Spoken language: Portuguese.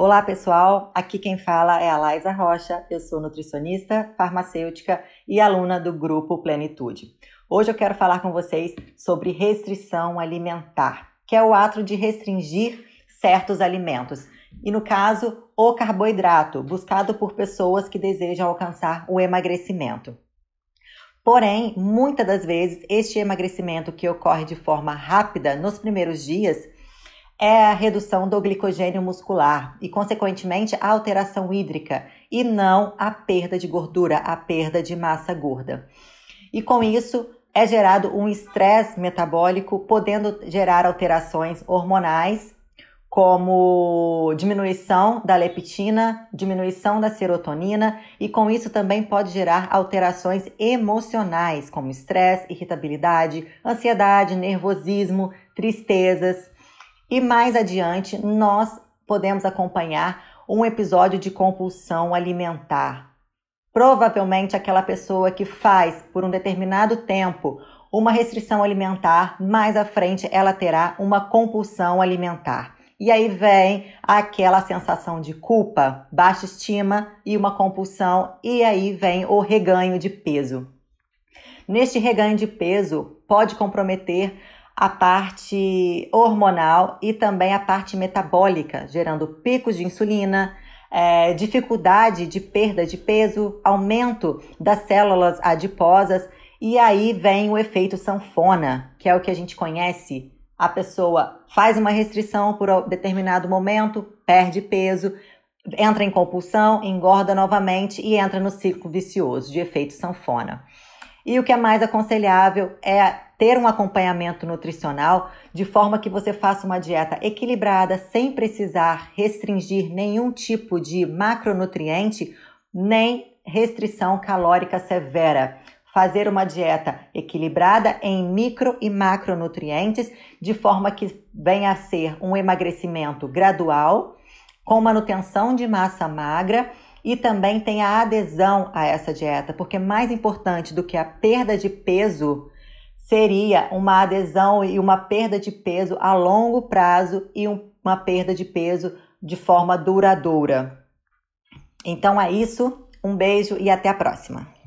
Olá pessoal, aqui quem fala é a Laisa Rocha, eu sou nutricionista, farmacêutica e aluna do grupo Plenitude. Hoje eu quero falar com vocês sobre restrição alimentar, que é o ato de restringir certos alimentos. E no caso, o carboidrato, buscado por pessoas que desejam alcançar o emagrecimento. Porém, muitas das vezes, este emagrecimento que ocorre de forma rápida nos primeiros dias é a redução do glicogênio muscular e, consequentemente, a alteração hídrica e não a perda de gordura, a perda de massa gorda. E com isso é gerado um estresse metabólico, podendo gerar alterações hormonais, como diminuição da leptina, diminuição da serotonina, e com isso também pode gerar alterações emocionais, como estresse, irritabilidade, ansiedade, nervosismo, tristezas. E mais adiante, nós podemos acompanhar um episódio de compulsão alimentar. Provavelmente aquela pessoa que faz por um determinado tempo uma restrição alimentar, mais à frente ela terá uma compulsão alimentar. E aí vem aquela sensação de culpa, baixa estima e uma compulsão, e aí vem o reganho de peso. Neste reganho de peso, pode comprometer a parte hormonal e também a parte metabólica, gerando picos de insulina, é, dificuldade de perda de peso, aumento das células adiposas, e aí vem o efeito sanfona, que é o que a gente conhece. A pessoa faz uma restrição por determinado momento, perde peso, entra em compulsão, engorda novamente e entra no ciclo vicioso de efeito sanfona. E o que é mais aconselhável é ter um acompanhamento nutricional de forma que você faça uma dieta equilibrada, sem precisar restringir nenhum tipo de macronutriente, nem restrição calórica severa. Fazer uma dieta equilibrada em micro e macronutrientes, de forma que venha a ser um emagrecimento gradual, com manutenção de massa magra e também tem a adesão a essa dieta, porque mais importante do que a perda de peso seria uma adesão e uma perda de peso a longo prazo e uma perda de peso de forma duradoura. Então é isso, um beijo e até a próxima.